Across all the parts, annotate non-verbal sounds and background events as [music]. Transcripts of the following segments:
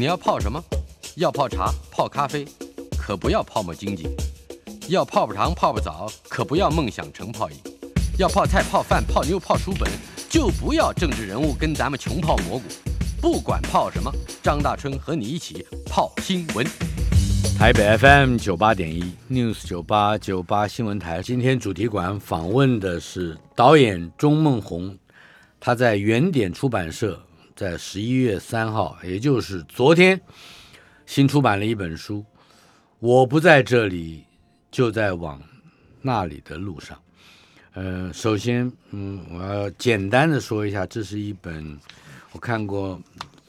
你要泡什么？要泡茶、泡咖啡，可不要泡沫经济；要泡泡糖、泡泡澡，可不要梦想成泡影；要泡菜、泡饭、泡妞、泡书本，就不要政治人物跟咱们穷泡蘑菇。不管泡什么，张大春和你一起泡新闻。台北 FM 九八点一 News 九八九八新闻台，今天主题馆访问的是导演钟孟宏，他在原点出版社在十一月三号，也就是昨天，新出版了一本书《我不在这里，就在往那里的路上》。呃，首先，嗯，我要简单的说一下，这是一本我看过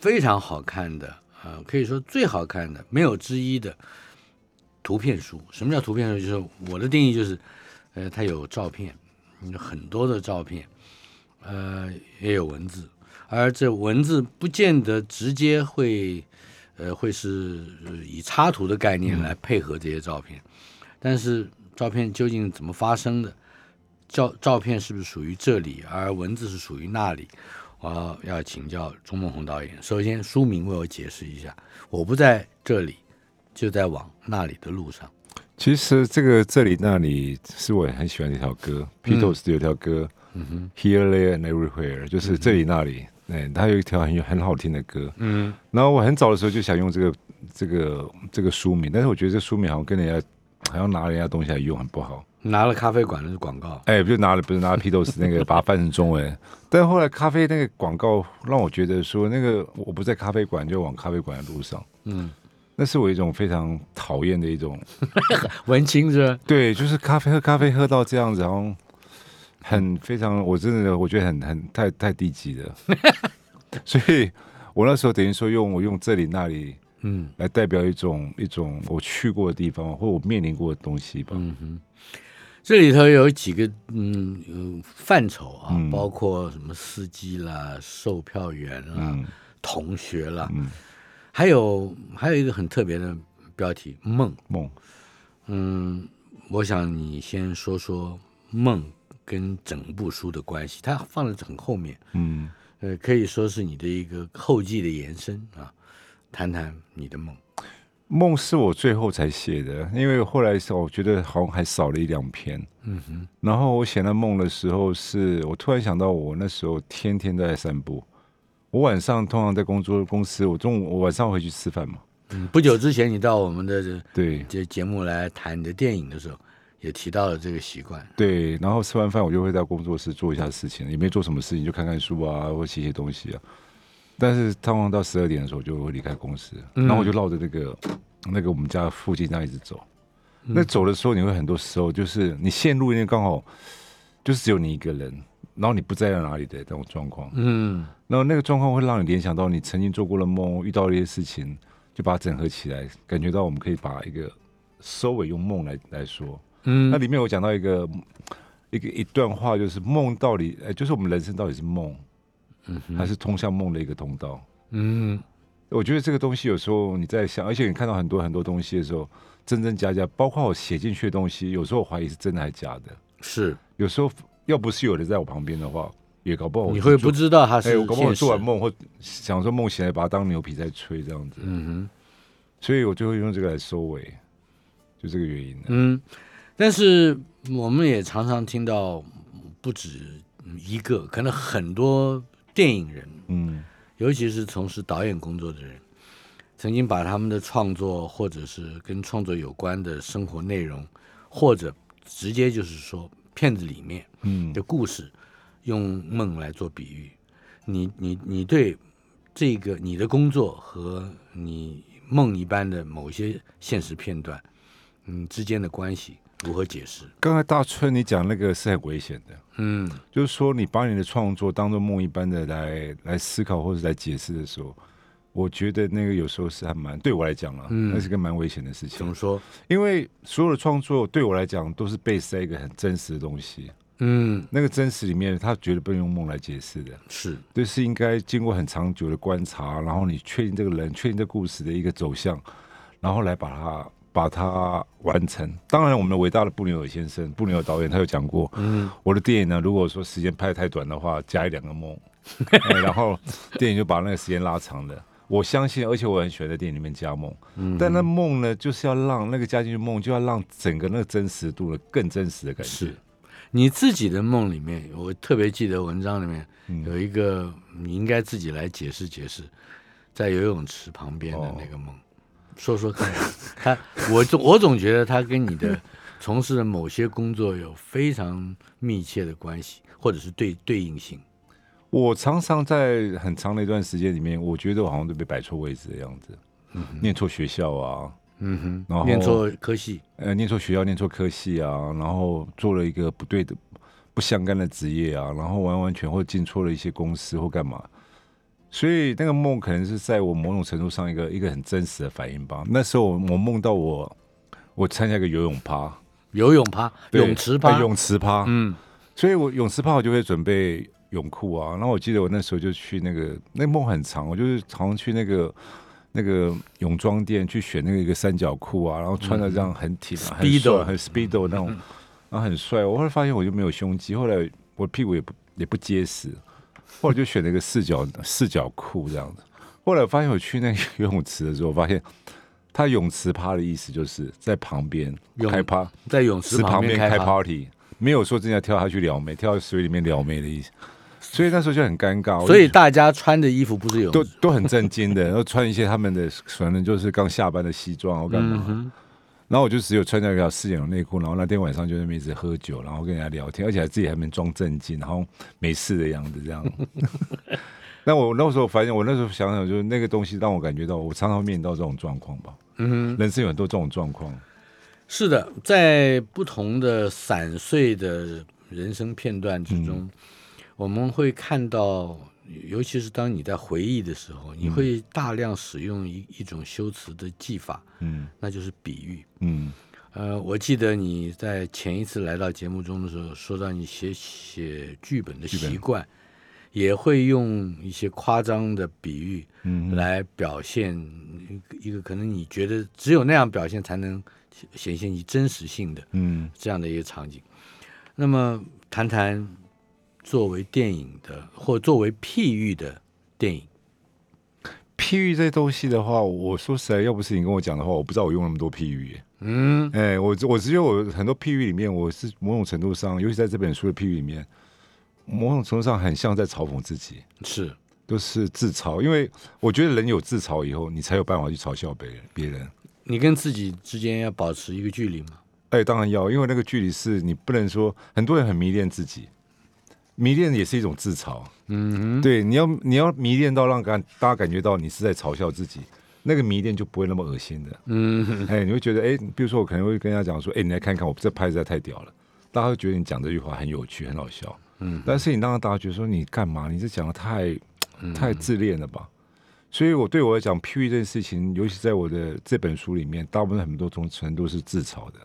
非常好看的，呃，可以说最好看的，没有之一的图片书。什么叫图片书？就是我的定义就是，呃，它有照片，很多的照片，呃，也有文字，而这文字不见得直接会，呃，会是以插图的概念来配合这些照片，但是照片究竟怎么发生的？照照片是不是属于这里，而文字是属于那里？我要请教钟梦宏导演。首先，书名为我解释一下。我不在这里，就在往那里的路上。其实这个这里那里是我很喜欢的一条歌，Beatles 有条歌，，Here, There and Everywhere，就是这里那里。哎，他有一条很很好听的歌。嗯，然后我很早的时候就想用这个这个这个书名，但是我觉得这书名好像跟人家好像拿人家东西来用，很不好。拿了咖啡馆的广告，哎，不就拿了不是拿了 Beatles 那个把它翻成中文，但后来咖啡那个广告让我觉得说那个我不在咖啡馆就往咖啡馆的路上，嗯，那是我一种非常讨厌的一种 [laughs] 文青是吧？对，就是咖啡喝咖啡喝到这样子，然后很非常，我真的我觉得很很太太低级了，[laughs] 所以我那时候等于说用我用这里那里，嗯，来代表一种一种我去过的地方或我面临过的东西吧，嗯哼。这里头有几个嗯范畴啊，包括什么司机啦、售票员啦、同学啦，还有还有一个很特别的标题“梦梦”。嗯，我想你先说说梦跟整部书的关系，它放在很后面。嗯，呃，可以说是你的一个后记的延伸啊，谈谈你的梦。梦是我最后才写的，因为后来我觉得好像还少了一两篇。嗯哼。然后我写那梦的时候，是我突然想到，我那时候天天都在散步。我晚上通常在工作公司，我中午我晚上回去吃饭嘛。嗯。不久之前你到我们的对这节目来谈你的电影的时候，也提到了这个习惯。对。然后吃完饭，我就会在工作室做一下事情，也没做什么事情，就看看书啊，或写写东西啊。但是通常到十二点的时候，就会离开公司，然后我就绕着那个那个我们家附近这样一直走。那走的时候，你会很多时候就是你陷入那刚好就是只有你一个人，然后你不在哪里的这种状况。嗯，然后那个状况会让你联想到你曾经做过的梦，遇到一些事情，就把它整合起来，感觉到我们可以把一个收尾用梦来来说。嗯，那里面我讲到一个一个一段话，就是梦到底，哎，就是我们人生到底是梦。嗯，还是通向梦的一个通道。嗯，我觉得这个东西有时候你在想，而且你看到很多很多东西的时候，真真假假，包括我写进去的东西，有时候我怀疑是真的还是假的。是，有时候要不是有人在我旁边的话，也搞不好你会不知道他是。我搞不好做完梦或想说梦醒来，把它当牛皮在吹这样子。嗯哼，所以我就会用这个来收尾，就这个原因。嗯，但是我们也常常听到不止一个，可能很多。电影人，嗯，尤其是从事导演工作的人，曾经把他们的创作，或者是跟创作有关的生活内容，或者直接就是说片子里面，嗯，的故事，用梦来做比喻。你你你对这个你的工作和你梦一般的某些现实片段，嗯之间的关系。如何解释？刚才大春你讲那个是很危险的，嗯，就是说你把你的创作当做梦一般的来来思考或者来解释的时候，我觉得那个有时候是还蛮对我来讲了，那是个蛮危险的事情。怎么说？因为所有的创作对我来讲都是被塞一个很真实的东西，嗯，那个真实里面他绝对不能用梦来解释的，是，对，是应该经过很长久的观察，然后你确定这个人，确定这故事的一个走向，然后来把它。把它完成。当然，我们的伟大的布纽尔先生、布纽尔导演，他有讲过，嗯，我的电影呢，如果说时间拍太短的话，加一两个梦，[laughs] 然后电影就把那个时间拉长了。我相信，而且我很喜欢在电影里面加梦。嗯但那梦呢，就是要让那个加进去梦，就要让整个那个真实度呢更真实的感觉。是你自己的梦里面，我特别记得文章里面嗯有一个，你应该自己来解释解释，在游泳池旁边的那个梦，说说看。[laughs] 他我总我总觉得他跟你的 [laughs] 从事的某些工作有非常密切的关系，或者是对对应性。我常常在很长的一段时间里面，我觉得我好像都被摆错位置的样子，念错学校啊，嗯哼，然后念错科系，呃，念错学校，念错科系啊，然后做了一个不对的、不相干的职业啊，然后完完全或进错了一些公司或干嘛，所以那个梦可能是在我某种程度上一个一个很真实的反应吧。那时候我我梦到我我参加一个游泳趴，游泳趴、泳池趴？呃，泳池趴，嗯。所以我泳池趴我就会准备泳裤啊，然后我记得我那时候就去那个那梦很长，我就是好像去那个那个泳装店去选那个一个三角裤啊，然后穿的这样很挺、啊，很 Speedo 帅很 speedo 那种，然后很帅。我后来发现我就没有胸肌，后来我屁股也不也不结实，后来就选了一个四角 [laughs] 四角裤这样子。后来我发现我去那个游泳池的时候，我发现他泳池趴的意思就是在旁边泳开趴，在泳池旁边开，party，没有说真的要跳下去撩妹，跳到水里面撩妹的意思。所以那时候就很尴尬，所以大家穿的衣服不是有都都很震惊的，然后穿一些他们的可能就是刚下班的西装，或干嘛？嗯然后我就只有穿那条四角内裤，然后那天晚上就在那边一直喝酒，然后跟人家聊天，而且还自己还没装正经，然后没事的样子这样。[laughs] 那我那时候发现，我那时候想想，就是那个东西让我感觉到，我常常会面临到这种状况吧。嗯哼。人生有很多这种状况，是的，在不同的散碎的人生片段之中，我们会看到，尤其是当你在回忆的时候，你会大量使用一一种修辞的技法，嗯。那就是比喻。嗯。呃，我记得你在前一次来到节目中的时候，说到你写写剧本的习惯，也会用一些夸张的比喻嗯来表现一个可能你觉得只有那样表现才能显现你真实性的嗯。这样的一个场景。那么谈谈作为电影的或作为譬喻的电影，譬喻这东西的话，我说实在，要不是你跟我讲的话，我不知道我用那么多譬喻。嗯哎、我我只有我很多譬喻里面，我是某种程度上，尤其在这本书的譬喻里面，某种程度上很像在嘲讽自己，是都是自嘲。因为我觉得人有自嘲以后，你才有办法去嘲笑别人。别人，你跟自己之间要保持一个距离吗？哎，当然要，因为那个距离是你不能说，很多人很迷恋自己，迷恋也是一种自嘲。嗯，对，你要你要迷恋到让感大家感觉到你是在嘲笑自己，那个迷恋就不会那么恶心的。嗯，哎，你会觉得，哎，比如说我可能会跟人家讲说，哎，你来看看我这拍实在太屌了，大家会觉得你讲这句话很有趣，很好笑。嗯，但是你让大家觉得说你干嘛？你这讲的太太自恋了吧？所以我对我来讲，，P U 这件事情，尤其在我的这本书里面，大部分很多种程度是自嘲的。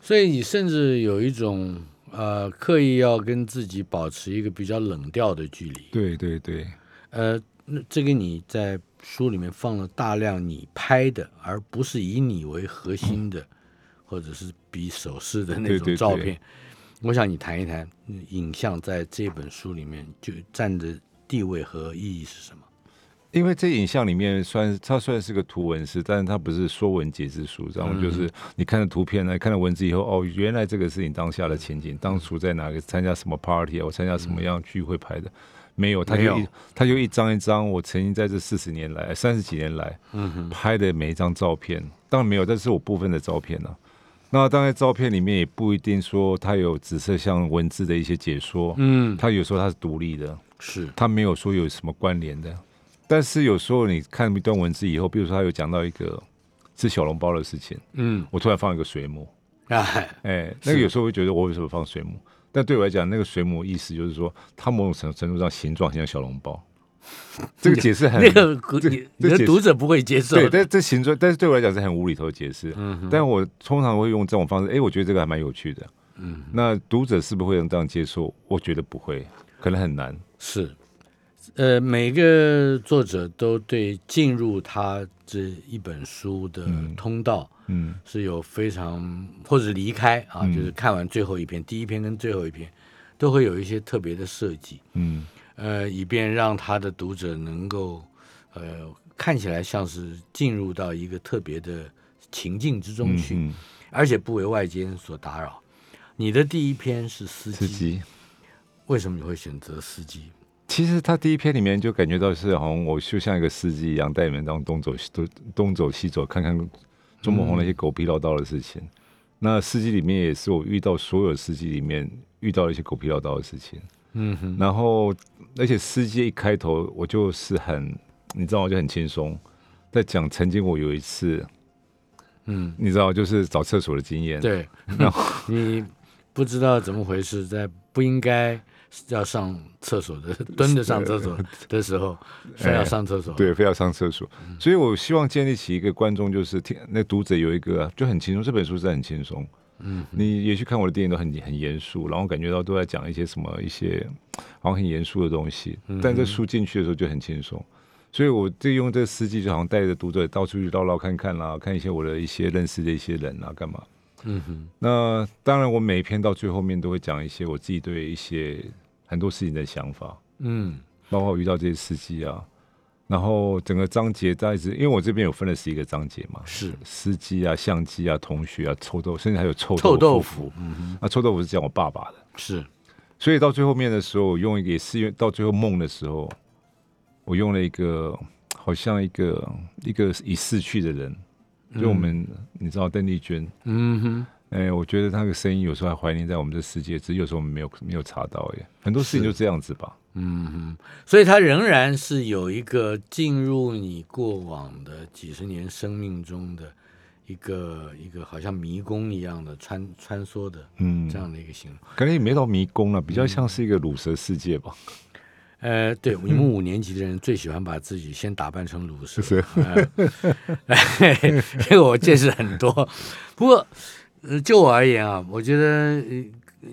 所以你甚至有一种呃刻意要跟自己保持一个比较冷调的距离。对对对，呃，那这个你在书里面放了大量你拍的，而不是以你为核心的，或者是比手势的那对对对种照片。我想你谈一谈嗯影像在这本书里面就占的地位和意义是什么？因为这影像里面算它虽然是个图文诗，但是它不是说文解字书，然后就是你看了图片呢，看了文字以后，哦，原来这个是你当下的情景，当初在哪个参加什么 party 啊，我参加什么样聚会拍的，没有，他就一他就一张一张，我曾经在这四十年来、三十几年来嗯哼，拍的每一张照片，当然没有，但是我部分的照片呢、那当然，照片里面也不一定说它有紫色像文字的一些解说，嗯，它有时候它是独立的，是，它没有说有什么关联的。但是有时候你看一段文字以后，比如说他有讲到一个吃小笼包的事情，嗯，我突然放一个水母，哎，哎，那个有时候会觉得我为什么放水母？但对我来讲，那个水母意思就是说，它某种程程度上形状很像小笼包。[laughs] 这个解释很那个你你的读者不会接受对，但这形状，但是对我来讲是很无厘头的解释。嗯，但我通常会用这种方式，哎，我觉得这个还蛮有趣的。嗯，那读者是不是会能这样接受？我觉得不会，可能很难。是，呃，每个作者都对进入他这一本书的通道嗯是有非常或者离开啊，嗯就是看完最后一篇，第一篇跟最后一篇都会有一些特别的设计，嗯呃，以便让他的读者能够呃，看起来像是进入到一个特别的情境之中去，嗯而且不为外间所打扰。你的第一篇是司机，司机。为什么你会选择司机？其实他第一篇里面就感觉到是好像我就像一个司机一样，带你们当东走西东东走西走，看看周末红那些狗屁唠叨的事情。那司机里面也是我遇到所有司机里面遇到了一些狗屁唠叨的事情。嗯哼，然后而且司机一开头我就是很，你知道，我就很轻松，在讲曾经我有一次，嗯，你知道，就是找厕所的经验。，对，然后 [laughs] 你不知道怎么回事，在不应该要上厕所的 [laughs] 蹲着上厕所的时候，非要上厕所。，对，非要上厕所，所以我希望建立起一个观众，就是听那读者有一个就很轻松，这本书是很轻松。嗯，你也去看我的电影都很很严肃，然后感觉到都在讲一些什么一些好像很严肃的东西，但这书进去的时候就很轻松。所以我就用这个司机，就好像带着读者到处去绕绕看看啦，看一些我的一些认识的一些人啊，干嘛？嗯哼，那当然，我每一篇到最后面都会讲一些我自己对一些很多事情的想法。嗯。包括我遇到这些司机啊，然后整个章节在是，因为我这边有分了十一个章节嘛，是。司机啊、相机啊、同学啊、臭豆，甚至还有臭臭豆豆腐腐。那臭豆腐是讲我爸爸的，是，所以到最后面的时候，我用一个也是到最后梦的时候，我用了一个好像一个一个已逝去的人，就我们、你知道邓丽君，嗯哼，哎、我觉得他的声音有时候还怀念在我们这世界，只是有时候我们没有没有查到耶，很多事情就这样子吧。嗯哼，所以它仍然是有一个进入你过往的几十年生命中的一个一个好像迷宫一样的穿穿梭的嗯，这样的一个形容。感觉也没到迷宫了，比嗯较像是一个乳蛇世界吧。呃，对，你们 [laughs] 五年级的人最喜欢把自己先打扮成乳蛇，[laughs] 这个我见识很多。不过，呃，就我而言啊，我觉得呃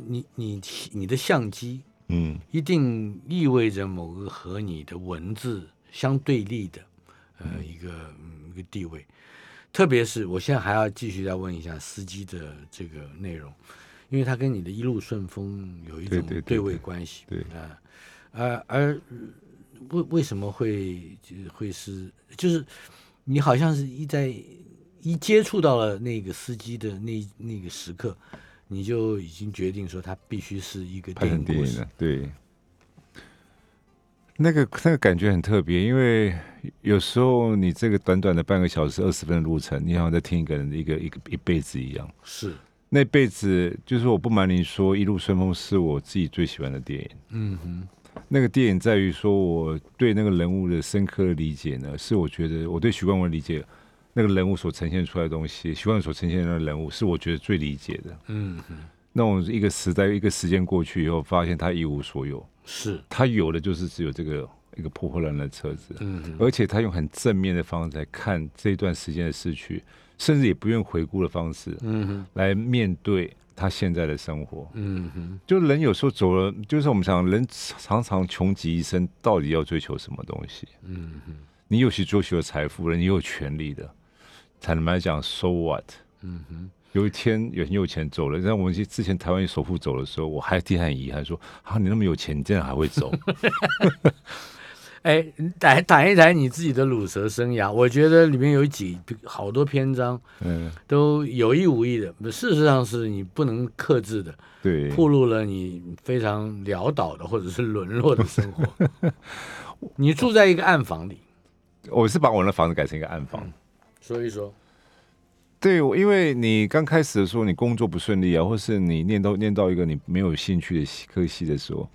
你你你的相机嗯一定意味着某个和你的文字相对立的，呃，一个、嗯、一个地位。特别是我现在还要继续再问一下司机的这个内容，因为他跟你的一路顺风有一种对位关系。对啊、呃，而呃为为什么会就会是就是你好像是一在一接触到了那个司机的那那个时刻，你就已经决定说他必须是一个电影故事成电影了，。对。那个那个感觉很特别，因为有时候你这个短短的半个小时、二十分的路程，你好像在听一个人的一个一个一辈子一样。是，那辈子就是我不瞒您说，《一路顺风》是我自己最喜欢的电影。嗯哼，那个电影在于说，我对那个人物的深刻的理解呢，是我觉得我对许冠文理解那个人物所呈现出来的东西，徐冠所呈现的那个人物是我觉得最理解的。嗯哼，那种一个时代、一个时间过去以后，发现他一无所有，是，他有的就是只有这个一个破破烂烂的车子，嗯，而且他用很正面的方式来看这段时间的逝去，甚至也不愿回顾的方式嗯哼，来面对他现在的生活。嗯哼，就人有时候走了，就是我们想，人常常穷极一生，到底要追求什么东西？嗯哼，你有去追求财富了，你有权利的，坦白讲，so what？嗯哼，有一天有很有钱走了，像我们之前台湾首富走的时候，我还替他很遗憾，说啊，你那么有钱，你竟然还会走？[laughs] 哎，你谈谈一谈你自己的乳蛇生涯，我觉得里面有几好多篇章嗯，都有意无意的，事实上是你不能克制的，对，暴露了你非常潦倒的或者是沦落的生活。[laughs] 你住在一个暗房里，我是把我的房子改成一个暗房。说一说。对，我因为你刚开始的时候，你工作不顺利啊，或是你念到念到一个你没有兴趣的科系的时候，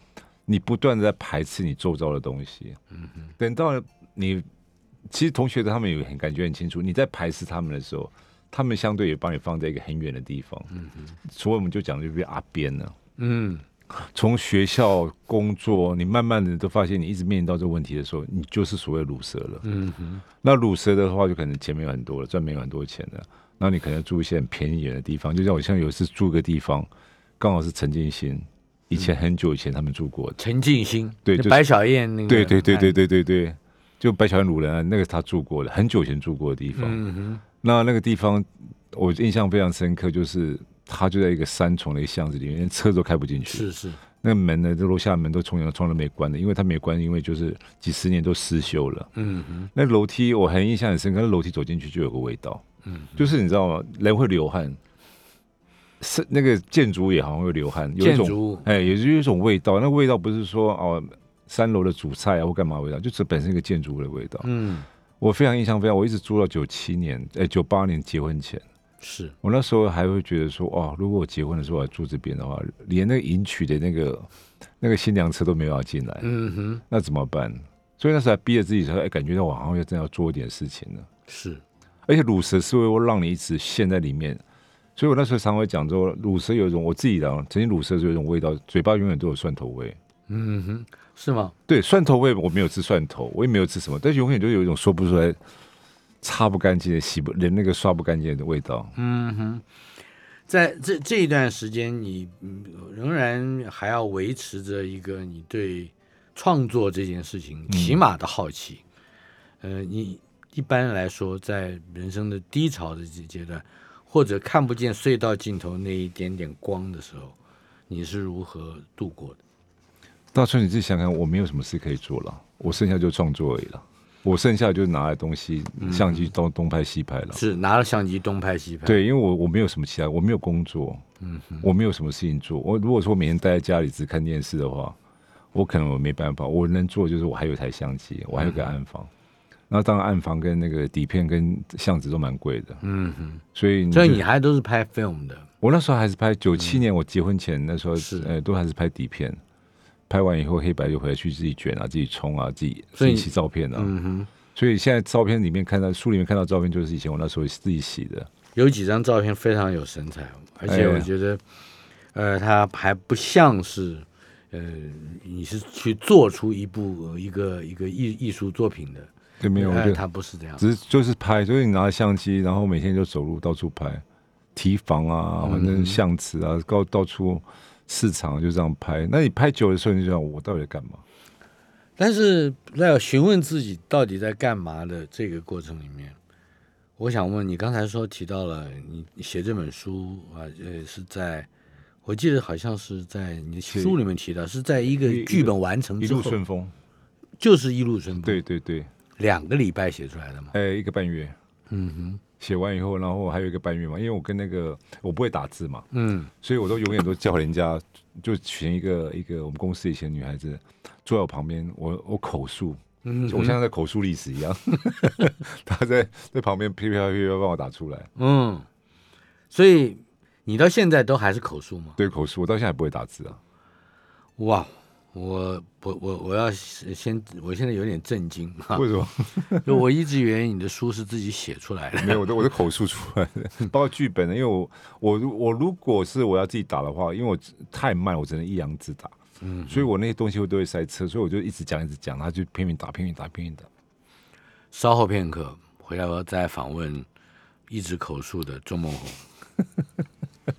你不断的在排斥你周遭的东西。嗯等到你其实同学他们有很感觉很清楚，你在排斥他们的时候，他们相对也把你放在一个很远的地方。嗯所以我们就讲就是阿边了。嗯从学校工作，你慢慢的都发现，你一直面临到这个问题的时候，你就是所谓乳蛇了。嗯哼，那乳蛇的话，就可能钱没有很多了，赚没有很多钱了。那你可能住一些很便宜一点的地方，就像我像有一次住个地方，刚好是陈建新，以前很久以前他们住过的。陈静心，对就是白小燕那个，对对对对，对对对，就白小燕鲁人啊，那个是他住过的，很久以前住过的地方。嗯哼，那那个地方我印象非常深刻，就是他就在一个三重的一个巷子里面，连车都开不进去。是是，那个门呢，这楼下门都从来从来没关的，因为他没关，因为就是几十年都失修了。嗯哼，那楼梯我很印象很深刻，那楼梯走进去就有个味道，嗯，就是你知道吗？人会流汗，是那个建筑也好像会流汗，有一种建筑哎，也是有一种味道。那味道不是说哦三楼的主菜啊或干嘛味道，就是本身一个建筑物的味道。嗯，我非常印象非常，我一直住到九七年，哎九八年结婚前。是，我那时候还会觉得说，哦，如果我结婚的时候我要住这边的话，连那个迎娶的那个那个新娘车都没有要进来，嗯哼，那怎么办？所以那时候还逼着自己说，哎，感觉到我好像要真要做一点事情了。是，而且乳蛇是会让你一直陷在里面，所以我那时候常会讲说，乳蛇有一种我自己的曾经乳蛇是有一种味道，嘴巴永远都有蒜头味。嗯哼，是吗？对，蒜头味我没有吃蒜头，我也没有吃什么，但是永远就有一种说不出来、擦不干净的、洗不连那个刷不干净的味道。嗯哼，在这这一段时间，你嗯仍然还要维持着一个你对创作这件事情起码的好奇。呃，你一般来说在人生的低潮的阶阶段，或者看不见隧道尽头那一点点光的时候，你是如何度过的？大春，你自己想想，我没有什么事可以做了，我剩下就创作而已了。我剩下就拿来东西，相机东东拍西拍了。是拿了相机东拍西拍？，对，因为我我没有什么其他，我没有工作，嗯哼，我没有什么事情做。我如果说每天待在家里只看电视的话，我可能我没办法。我能做就是我还有一台相机，我还有个暗房。然后当然暗房跟那个底片跟相纸都蛮贵的，嗯哼，所以所以就你还都是拍 film 的，我那时候还是拍九七年我结婚前那时候是呃都还是拍底片，拍完以后黑白就回来去自己卷啊，自己冲啊，自己洗照片啊。嗯哼。所以现在照片里面看到书里面看到照片，就是以前我那时候自己洗的。有几张照片非常有神采，而且哎我觉得，呃，它还不像是，呃，你是去做出一部呃一个一个艺艺术作品的，对，没有，我觉得它不是这样。只是就是拍，就是你拿着相机，然后每天就走路到处拍，提防啊，嗯反正巷子啊，到到处市场就这样拍。那你拍久的时候，你就想我到底在干嘛？但是在询问自己到底在干嘛的这个过程里面，我想问你，刚才说提到了你你写这本书啊，呃，是在。我记得好像是在你的书里面提到，是在一个剧本完成一之后，路顺风。就是一路顺风，对，对对，两个礼拜写出来的嘛。哎，一个半月嗯哼，写完以后，然后还有一个半月嘛，因为我跟那个我不会打字嘛，嗯，所以我都永远都叫人家就选一个一个我们公司以前女孩子坐在我旁边，我我口述，嗯我像在口述历史一样，[laughs] 她在在旁边噼噼啪噼啪帮我打出来。嗯，所以你到现在都还是口述吗？对口述，我到现在不会打字啊。哇，我我我我要先，我现在有点震惊哈，为什么？[laughs] 就我一直以为你的书是自己写出来的。没有，我都我都口述出来的，包括剧本的。因为我我如我如果是我要自己打的话，因为我太慢，我只能一阳自打，嗯，所以我那些东西我都会塞车，所以我就一直讲一直讲，他就拼命打拼命打拼命打。稍后片刻回来，我再访问一直口述的钟梦红。[laughs]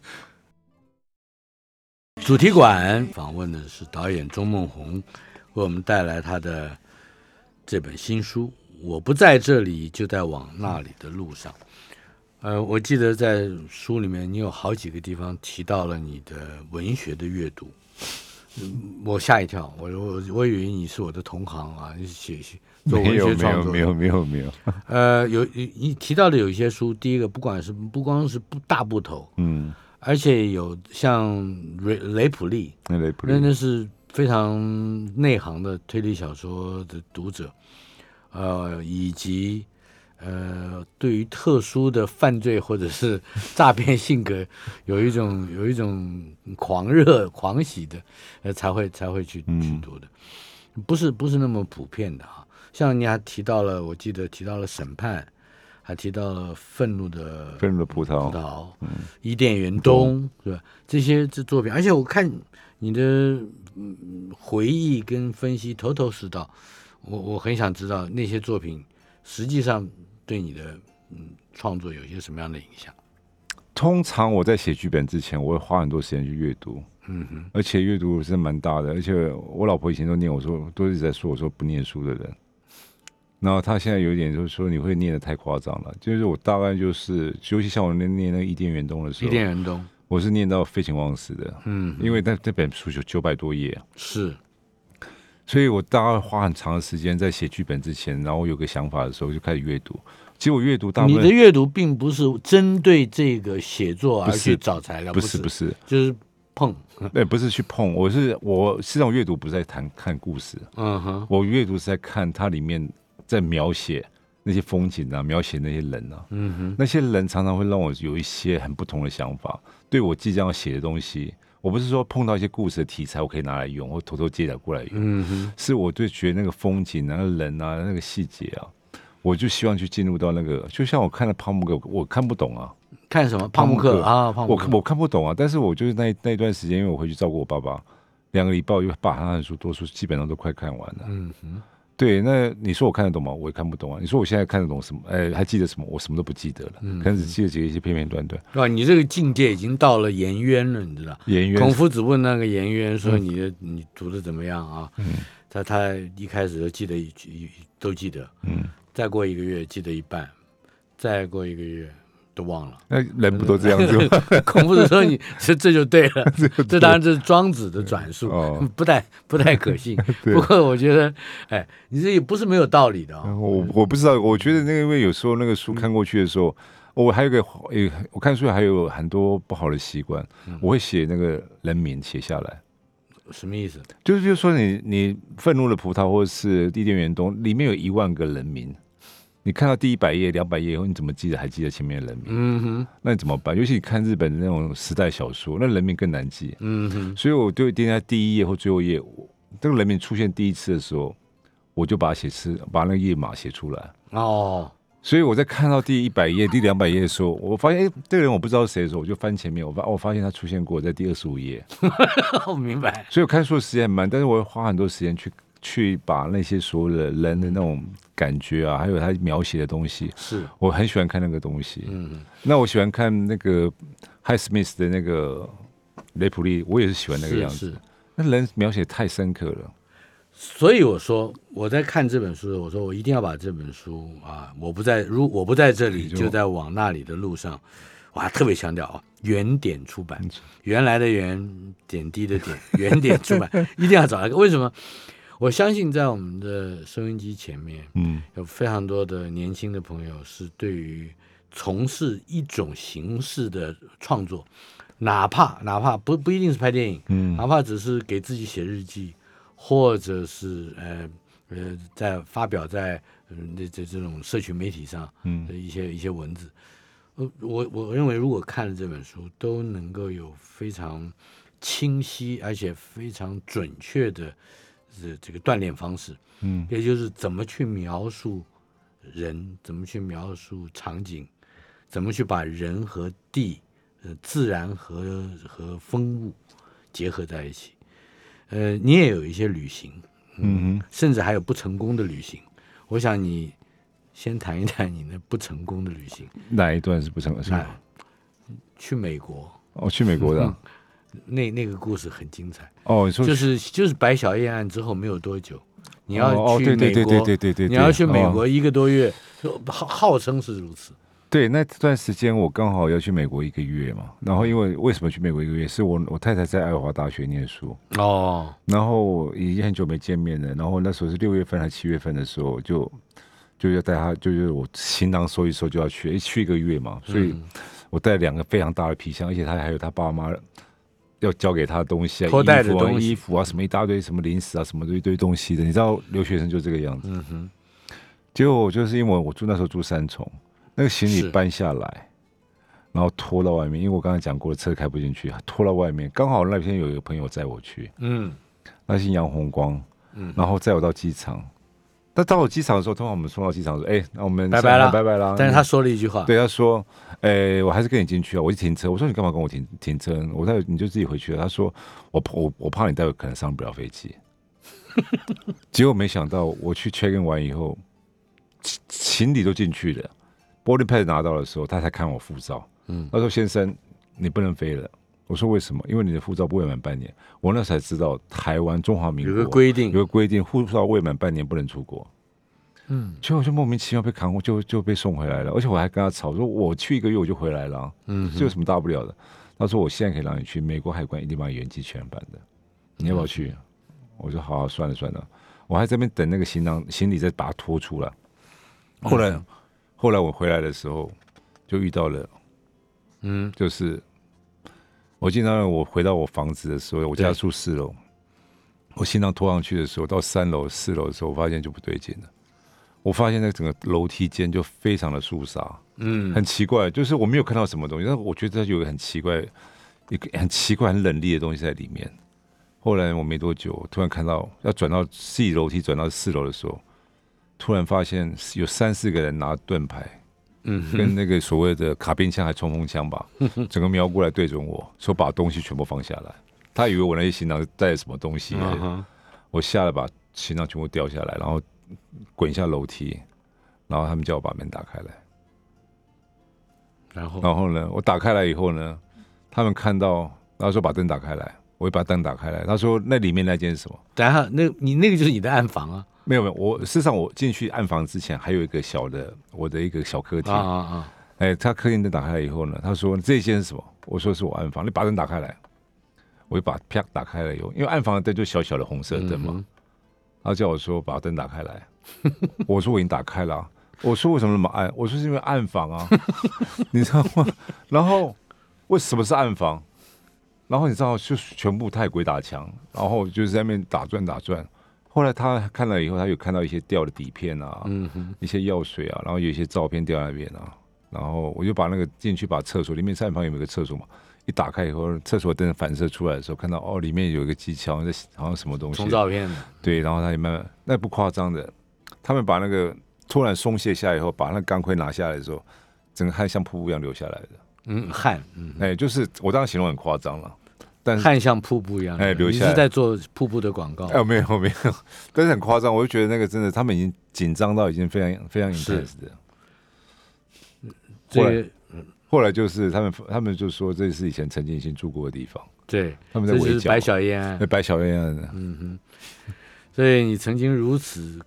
主题馆访问的是导演钟梦红，为我们带来他的这本新书《我不在这里，就在往那里的路上》。呃，我记得在书里面，你有好几个地方提到了你的文学的阅读，嗯我吓一跳，我我我以为你是我的同行啊，你写写做文没有没学创作，有没有没有没有，呃，有你你提到的有一些书，第一个不管是不光是不大部头，嗯，而且有像雷雷普利，那雷普那利。那是非常内行的推理小说的读者，呃，以及呃对于特殊的犯罪或者是诈骗性格有一种 [laughs] 有一种狂热狂喜的，呃才会才会去去嗯读的，不是不是那么普遍的哈。像你还提到了，我记得提到了审判，还提到了愤怒的愤怒的葡萄葡，萄，伊甸园东是吧？这些这作品，而且我看你的嗯回忆跟分析头头是道，我我很想知道那些作品实际上对你的嗯创作有一些什么样的影响？通常我在写剧本之前，我会花很多时间去阅读，嗯哼，而且阅读是蛮大的，而且我老婆以前都念我说，都一直在说我说不念书的人。然后他现在有一点就是说你会念的太夸张了，就是我大概就是，尤其像我念念那个伊甸园东的时候，伊甸园东，我是念到废寝忘食的，嗯，因为那那本书有九百多页。啊，是。所以我大概花很长的时间在写剧本之前，然后有个想法的时候就开始阅读。其实我阅读大部你的分阅读并不是针对这个写作而是去找材料，不是是不是，就是碰，对，[laughs] 不是去碰，我是我实际上阅读不是在谈看故事，嗯哼，我阅读是在看它里面在描写那些风景啊，描写那些人啊，嗯哼，那些人常常会让我有一些很不同的想法。对我即将要写的东西，我不是说碰到一些故事的题材我可以拿来用，或偷偷借来过来用，嗯哼，是我对觉得那个风景啊、那个人啊、那个细节啊，我就希望去进入到那个，就像我看了泡沫哥，我看不懂啊，看什么泡沫克啊？我看我看不懂啊，但是我就是那那一段时间，因为我回去照顾我爸爸，两个礼拜我就把他的书多数基本上都快看完了。嗯哼，对，那你说我看得懂吗？我也看不懂啊。你说我现在看得懂什么？哎，还记得什么？我什么都不记得了，嗯可能只记得几个一些片片段段。哇，你这个境界已经到了颜渊了，你知道？颜渊孔夫子问那个颜渊说：“你的你读的怎么样啊？”他他一开始都记得一一都记得，嗯，再过一个月记得一半，再过一个月都忘了。那人不都这样子吗？孔夫子说你：“ [laughs] 这这就对了。[laughs] ”这当然这是庄子的转述，哦不太不太可信。[laughs] 不过我觉得，哎，你这也不是没有道理的哦。我我不知道，我觉得那个因为有时候那个书看过去的时候，我还有个诶，我看书还有很多不好的习惯，我会写那个人名写下来。什么意思？就是就是说你你愤怒的葡萄或者是地电员东里面有一万个人名，你看到第一百页、两百页以后，你怎么记得还记得前面的人名？嗯哼，那你怎么办？尤其你看日本的那种时代小说，那人名更难记。嗯哼，所以我就一定在第一页或最后一页，我这个人名出现第一次的时候，我就把它写词，把那个页码写出来。哦，所以我在看到第一百页、第两百页的时候，我发现哎，这个人我不知道是谁的时候，我就翻前面，我发哦我发现他出现过在第二十五页。[laughs] 我明白。所以我看书的时间很慢，但是我会花很多时间去去把那些所有的人的那种感觉啊，还有他描写的东西，是，我很喜欢看那个东西。嗯，那我喜欢看那个 High Smith 的那个雷普利，我也是喜欢那个样子。是。那人描写太深刻了。所以我说我在看这本书的时候，我说我一定要把这本书啊，我不在如我不在这里，就就在往那里的路上，我还特别强调啊，原点出版，原来的原点滴的点，原点出版，[laughs] 一定要找一个。为什么？我相信在我们的收音机前面，嗯。有非常多的年轻的朋友是对于从事一种形式的创作，哪怕哪怕不不一定是拍电影，嗯。哪怕只是给自己写日记，或者是呃呃在发表在嗯这这这种社群媒体上嗯。的一些一些文字，呃我我认为如果看了这本书，都能够有非常清晰而且非常准确的这这个锻炼方式。嗯也就是怎么去描述人，怎么去描述场景，怎么去把人和地、呃自然和和风物结合在一起。呃，你也有一些旅行，嗯哼，甚至还有不成功的旅行。我想你先谈一谈你那不成功的旅行。哪一段是不成？是那去美国，哦，去美国的啊。[laughs] 那那个故事很精彩，哦，就是就是白小燕案之后没有多久，你哦要去美国，对对对对对对，你要去美哦国一个多月，就号号称是如此。对，那段时间我刚好要去美国一个月嘛，然后因为为什么去美国一个月？是我我太太在爱华大学念书，哦，然后已经很久没见面了，然后那时候是六月份还七月份的时候，就就要带她，就是我行囊收一收就要去，一去一个月嘛，所以嗯我带了两个非常大的皮箱，而且他还有他爸妈要交给他的东西啊，托带的衣服啊、东西衣服啊，什么一大堆什么零食啊，什么一堆东西的，你知道留学生就这个样子。嗯哼，结果我就是因为我住那时候住三重，那个行李搬下来，然后拖到外面，因为我刚才讲过了，车开不进去，拖到外面。刚好那天有一个朋友载我去，嗯那是杨红光，嗯然后载我到机场。但到我机场的时候，通常我们送到机场说：“哎、那我们拜拜了拜拜了。”但是他说了一句话，对他说：“哎、我还是跟你进去啊。”我就停车，我说：“你干嘛跟我停停车？我待会你就自己回去了。”他说：“我我我怕你待会可能上不了飞机。”结果没想到我去 check in 完以后，行行李都进去了，boarding pass 拿到的时候，他才看我护照。嗯他说：“先生，你不能飞了。”我说：“为什么？因为你的护照不未满半年。”我那才知道，台湾中华民国有个规定有，个规定，护照未满半年不能出国。嗯结果我就莫名其妙被扛，就就被送回来了，而且我还跟他吵说，我去一个月我就回来了啊、嗯这有什么大不了的？他说我现在可以让你去美国海关，一定把你原机全办的，你要不要去？我说好、啊，算了算了，我还在那边等那个行囊行李再把它拖出来。后来、后来我回来的时候，就遇到了，嗯，就是我记得我回到我房子的时候，我家住四楼，我行囊拖上去的时候，到三楼、四楼的时候，我发现就不对劲了。我发现那整个楼梯间就非常的肃杀，嗯，很奇怪，就是我没有看到什么东西，但我觉得它有个很奇怪、一个很奇怪、很冷冽的东西在里面。后来我没多久，突然看到要转到自己楼梯转到四楼的时候，突然发现有三四个人拿盾牌，嗯跟那个所谓的卡宾枪还冲锋枪吧，[laughs] 整个瞄过来对准我说把东西全部放下来。他以为我那些行囊带什么东西、我吓得把行囊全部掉下来，然后滚下楼梯，然后他们叫我把门打开来。然后然后呢，我打开来以后呢，他们看到，然后说把灯打开来，我就把灯打开来。他说那里面那间是什么？等一下那你那个就是你的暗房啊没有没有，我事实上我进去暗房之前还有一个小的我的一个小客厅。啊啊啊！哎，他客厅灯打开来以后呢，他说这间是什么？我说是我暗房，你把灯打开来。我就把啪打开了以后，因为暗房的灯就小小的红色灯嘛，嗯他叫我说把灯打开来，[laughs] 我说我已经打开了啊、我说为什么那么暗？我说是因为暗房啊，[laughs] 你知道吗？然后为什么是暗房？然后你知道，就是全部太鬼打墙，然后就是在那边打转打转。后来他看了以后，他有看到一些掉的底片啊，嗯哼，一些药水啊，然后有一些照片掉在那边啊，然后我就把那个进去把厕所里面三房有没有个厕所嘛？一打开以后，厕所灯反射出来的时候，看到哦，里面有一个机枪，在好像什么东西从，照片。的，对，然后他也慢慢，那不夸张的，他们把那个突然松懈下来以后，把那个钢盔拿下来的时候，整个汗像瀑布一样流下来的，嗯，汗，嗯，哎，就是我当然形容很夸张了，但汗像瀑布一样哎流下来。是在做瀑布的广告，哎，没有没有，[laughs] 但是很夸张，我就觉得那个真的，他们已经紧张到已经非常非常是。intense 的。这后来后来就是他们他们就说这是以前陈建新住过的地方，对，他们在围剿这就是白小燕案，白小燕案，嗯哼，所以你曾经如此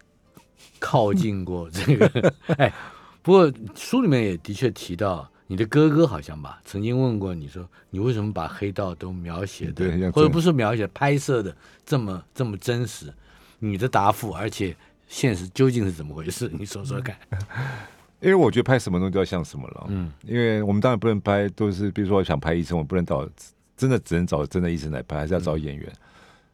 靠近过这个，[laughs] 哎，不过书里面也的确提到，你的哥哥好像吧，曾经问过你说，你为什么把黑道都描写的，或者不是描写，拍摄的这么这么真实？你的答复，而且现实究竟是怎么回事？[laughs] 你说说看。因为我觉得拍什么东西都要像什么了，嗯，因为我们当然不能拍，都是比如说我想拍医生，我不能找真的只能找真的医生来拍，还是要找演员。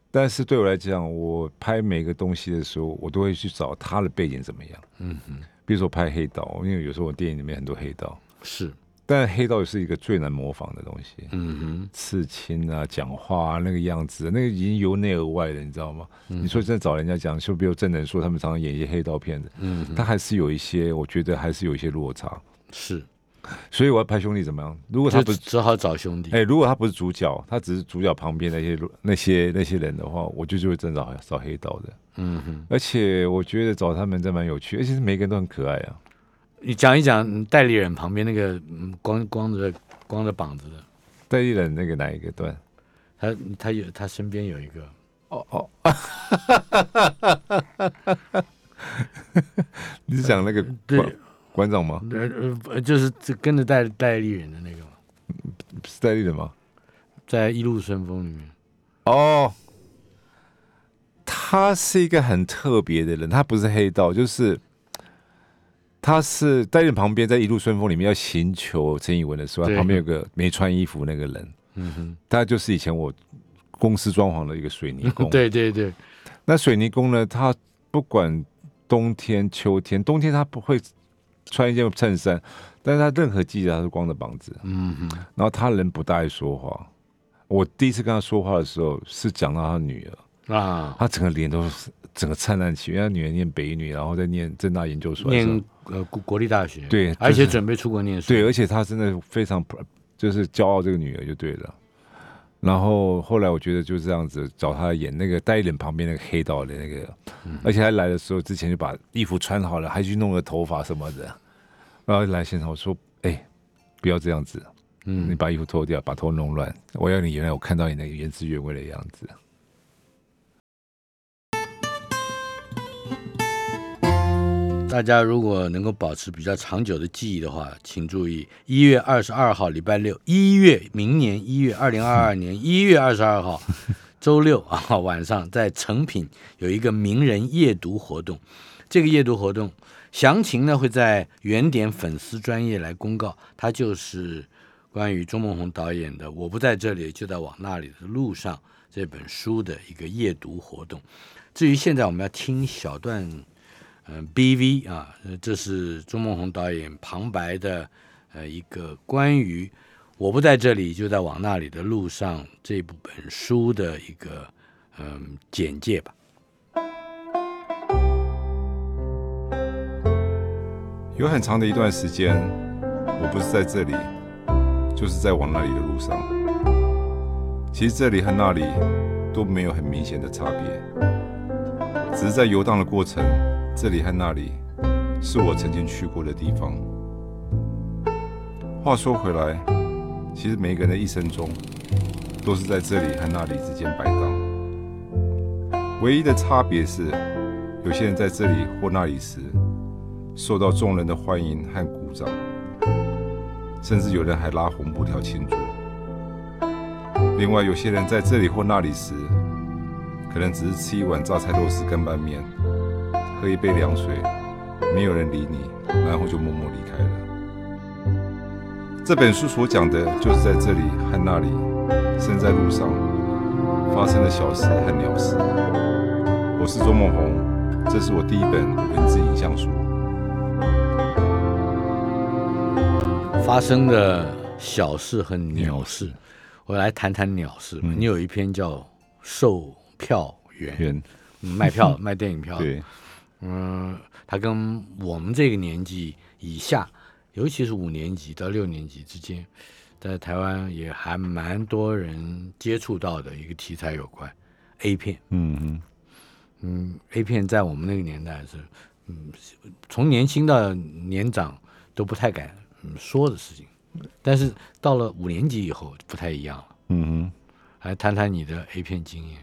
但是对我来讲，我拍每个东西的时候，我都会去找他的背景怎么样。嗯哼，比如说拍黑道，因为有时候我电影里面很多黑道，是，但黑道是一个最难模仿的东西。嗯哼，刺青啊，讲话啊，那个样子，那个已经由内而外了，你知道吗？你说真的找人家讲，就比如郑能说他们常常演一些黑道片子，嗯，他还是有一些，我觉得还是有一些落差。是，所以我要拍兄弟怎么样？如果他不，只好找兄弟。哎、如果他不是主角，他只是主角旁边那些那些那些人的话，我就就会真的找找黑道的。嗯哼，而且我觉得找他们真蛮有趣，而且是每个人都很可爱啊。你讲一讲嗯代理人旁边那个嗯光光着光着膀子的。代理人那个哪一个段？他他有他身边有一个，哦哦，[laughs] 你是讲那个对馆馆长吗？呃呃，就是这跟着代代理人的那个嘛，是代理人吗？在《一路顺风》里面，哦，他是一个很特别的人，他不是黑道，就是他是在你旁边，在一路顺风里面要寻求陈以文的时候，旁边有个没穿衣服那个人，嗯哼，他就是以前我公司装潢的一个水泥工。[laughs] 对对对，那水泥工呢，他不管冬天、秋天，冬天他不会穿一件衬衫，但是他任何季节他是光着膀子，嗯哼，然后他人不大爱说话。我第一次跟他说话的时候，是讲到他女儿。啊，他整个脸都是整个灿烂起，因为他女儿念北女，然后再念正大研究所念呃国国立大学，对而且准备出国念书，对，而且他真的非常就是骄傲这个女儿就对了。然后后来我觉得就这样子找他演那个戴脸旁边那个黑道的那个，而且他来的时候之前就把衣服穿好了，还去弄了头发什么的。然后来现场我说：“哎、不要这样子，嗯。你嗯，把衣服脱掉，把头弄乱，我要你原来我看到你那个原汁原味的样子。”大家如果能够保持比较长久的记忆的话，请注意，一月二十二号礼拜六，一月明年一月二零二二年一月二十二号周六啊晚上，在成品有一个名人夜读活动。这个夜读活动详情呢会在原点粉丝专业来公告，它就是关于钟孟宏导演的《我不在这里就在往那里的路上》这本书的一个夜读活动。至于现在我们要听小段。嗯，BV 啊，这是钟孟宏导演旁白的，呃，一个关于我不在这里就在往那里的路上这部本书的一个嗯简介吧。有很长的一段时间，我不是在这里，就是在往那里的路上。其实这里和那里都没有很明显的差别，只是在游荡的过程。这里和那里是我曾经去过的地方。话说回来，其实每个人的一生中都是在这里和那里之间摆荡。唯一的差别是，有些人在这里或那里时受到众人的欢迎和鼓掌，甚至有人还拉红布条庆祝。另外，有些人在这里或那里时，可能只是吃一碗榨菜肉丝跟拌面。喝一杯凉水，没有人理你，然后就默默离开了。这本书所讲的，就是在这里和那里，身在路上发生的小事和鸟事。我是周梦红，这是我第一本文字影像书。发生的小事和鸟事，我来谈谈鸟事。你有一篇叫《售票员》，卖票 [laughs] 卖电影票。对。嗯，他跟我们这个年纪以下，尤其是五年级到六年级之间，在台湾也还蛮多人接触到的一个题材有关 A 片。嗯嗯嗯，A 片在我们那个年代是，嗯，从年轻到年长都不太敢说的事情，但是到了五年级以后不太一样了。嗯哼，来谈谈你的 A 片经验。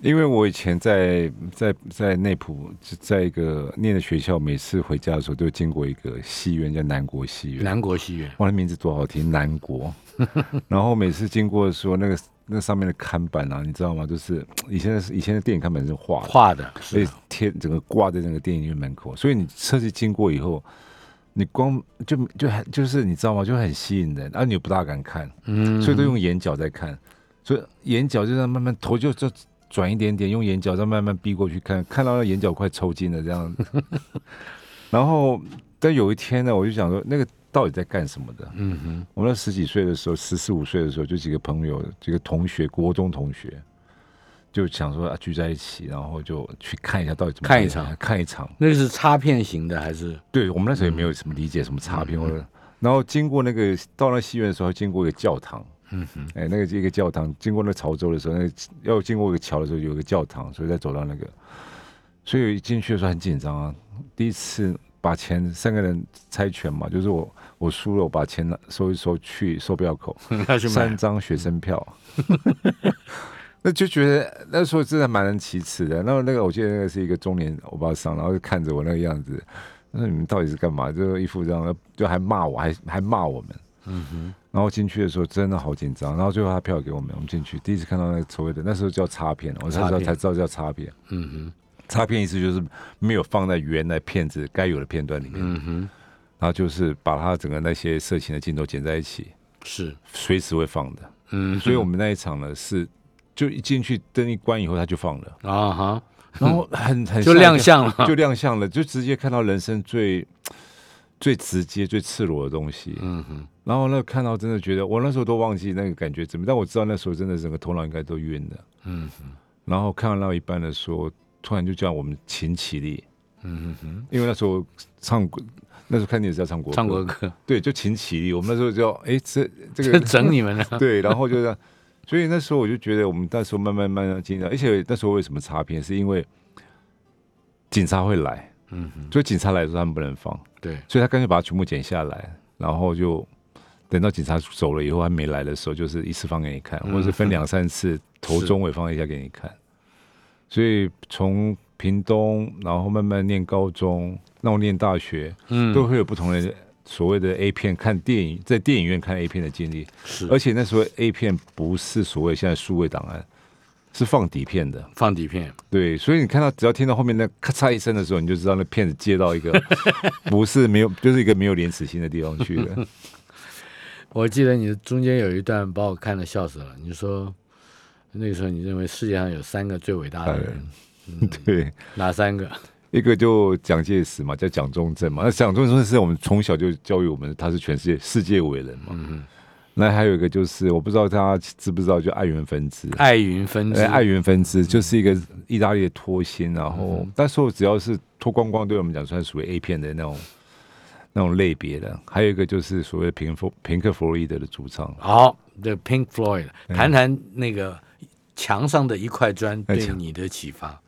因为我以前在在在内埔，在一个念的学校，每次回家的时候都经过一个戏院，叫南国戏院。南国戏院，哇，那名字多好听，南国。[laughs] 然后每次经过的时候，那个那上面的看板啊，你知道吗？就是以前的以前的电影看板是画画的，所以贴整个挂在那个电影院门口。所以你车子经过以后，你光就就很就是你知道吗？就很吸引人，而你又不大敢看，嗯，所以都用眼角在看，所以眼角就在慢慢头就就。转一点点，用眼角再慢慢逼过去看，看到那眼角快抽筋了这样。[laughs] 然后，但有一天呢，我就想说，那个到底在干什么的？嗯哼。我那十几岁的时候，十四五岁的时候，就几个朋友，几个同学，国中同学，就想说啊，聚在一起，然后就去看一下到底怎么看一场，看一场。那个是插片型的还是？对我们那时候也没有什么理解什么插片或者。然后经过那个到那戏院的时候，经过一个教堂。嗯哼，哎，那个一个教堂，经过那潮州的时候，那要经过一个桥的时候，有一个教堂，所以再走到那个，所以进去的时候很紧张啊。第一次把钱三个人猜拳嘛，就是我我输了，我把钱拿收一收去售票口，[laughs] 三张学生票，[laughs] 那就觉得那时候真的蛮人其词的。然后那个我记得那个是一个中年欧巴桑，然后就看着我那个样子，那你们到底是干嘛？就一副这样，就还骂我，还还骂我们。嗯哼。然后进去的时候真的好紧张，然后最后他票给我们，我们进去第一次看到那个所谓的那时候叫插片，我才知道才知道叫插片。嗯哼，插片意思就是没有放在原来片子该有的片段里面。嗯哼，然后就是把他整个那些色情的镜头剪在一起，是随时会放的。嗯，所以我们那一场呢是就一进去灯一关以后他就放了啊哈，然后很很 [laughs] 就亮相了，就亮相了，就直接看到人生最。最直接、最赤裸的东西，嗯哼。然后那看到真的觉得，我那时候都忘记那个感觉怎么，但我知道那时候真的整个头脑应该都晕了，嗯哼。然后看到一半的时候，突然就叫我们请起立，嗯哼。因为那时候唱，那时候看电视要唱国唱国歌，对，就请起立。我们那时候就哎，这这个 [laughs] 整你们了，[laughs] 对。然后就这样，所以那时候我就觉得，我们那时候慢慢慢慢紧张，而且那时候为什么插片，是因为警察会来。嗯，所以警察来的时候他们不能放，对，所以他干脆把它全部剪下来，然后就等到警察走了以后还没来的时候，就是一次放给你看，或者是分两三次头中尾放一下给你看。所以从屏东，然后慢慢念高中，那我念大学，嗯。都会有不同的所谓的 A 片看电影，在电影院看 A 片的经历。是。而且那时候 A 片不是所谓现在数位档案，是放底片的。放底片，对，所以你看到只要听到后面那咔嚓一声的时候，你就知道那片子接到一个 [laughs] 不是没有，就是一个没有廉耻心的地方去了。我记得你中间有一段把我看的笑死了。你说那个时候你认为世界上有三个最伟大的人，对，哪三个？一个就蒋介石嘛，叫蒋中正嘛。那蒋中正是我们从小就教育我们，他是全世界世界伟人嘛。嗯那还有一个就是我不知道大家知不知道，就爱云分支。爱云分支，哎，爱云分支就是一个意大利的脱星，然后嗯但是我只要是脱光光，对我们讲算属于 A 片的那种那种类别的。还有一个就是所谓的平弗平克·弗洛伊德的主唱，好，The Pink Floyd，嗯谈谈那个墙上的一块砖对你的启发。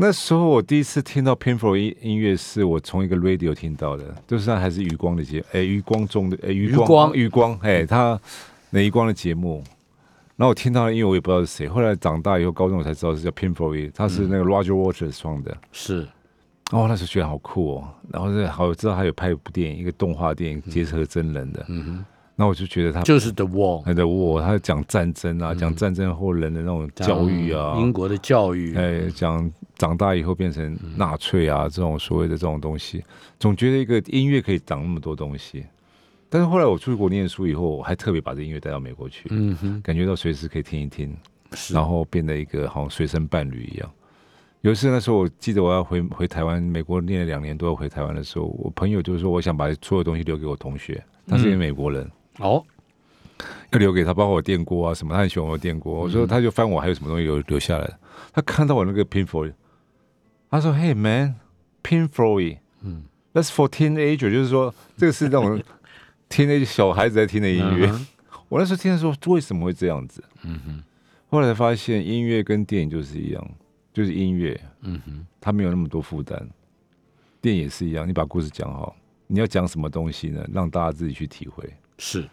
那时候我第一次听到 Floyd 音音乐，是我从一个 radio 听到的，就是还是余光的节，哎，余光中的，哎，余余光光，余光，哎，他那余光的节目。然后我听到了因为，我也不知道是谁。后来长大以后，高中我才知道是叫 Floyd，他是那个 Roger Waters 创的。是，哦，那时候觉得好酷哦。然后是好知道他有拍一部电影，一个动画电影结合真人的。嗯哼，那我就觉得他就是 The Wall，他讲战争啊，讲战争后人的那种教育啊，英国的教育，哎，讲长大以后变成纳粹啊，这种所谓的这种东西，总觉得一个音乐可以讲那么多东西。但是后来我出国念书以后，我还特别把这音乐带到美国去，嗯哼，感觉到随时可以听一听，然后变得一个好像随身伴侣一样。有一次那时候我记得我要回回台湾，美国念了两年多要回台湾的时候，我朋友就说我想把所有东西留给我同学，他是一个美国人，哦，要留给他，包括我电锅啊什么，他很喜欢我的电锅。我说他就翻我还有什么东西留留下来，他看到我那个 Pink Floyd，他说：[laughs] “Hey man，Pink Floyd，嗯，That's for teenager，就是说这个是那种 [laughs] teenage 小孩子在听的音乐。嗯 [laughs] 我那时候听的时候，为什么会这样子？嗯哼，后来才发现，音乐跟电影就是一样，就是音乐，嗯哼，它没有那么多负担。电影也是一样，你把故事讲好，你要讲什么东西呢？让大家自己去体会。是。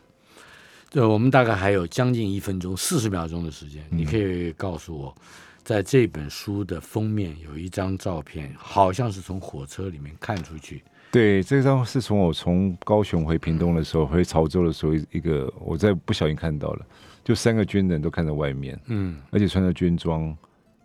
这我们大概还有将近一分钟四十秒钟的时间，嗯你可以告诉我，在这本书的封面有一张照片，好像是从火车里面看出去。对，这张是从我从高雄回屏东的时候，回潮州的时候，一一个我在不小心看到了，就三个军人都看在外面，嗯，而且穿着军装，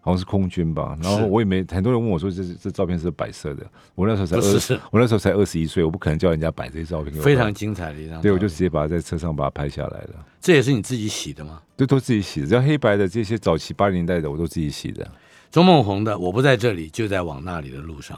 好像是空军吧。然后我也没很多人问我说这这照片是摆设的，我那时候才不二是，我那时候才二十一岁，我不可能叫人家摆这些照片给我。非常精彩的一张。对，我就直接把它在车上把它拍下来了，这也是你自己洗的吗？这都自己洗的，只要黑白的这些早期八零年代的我都自己洗的。钟梦红的《我不在这里，就在往那里的路上》。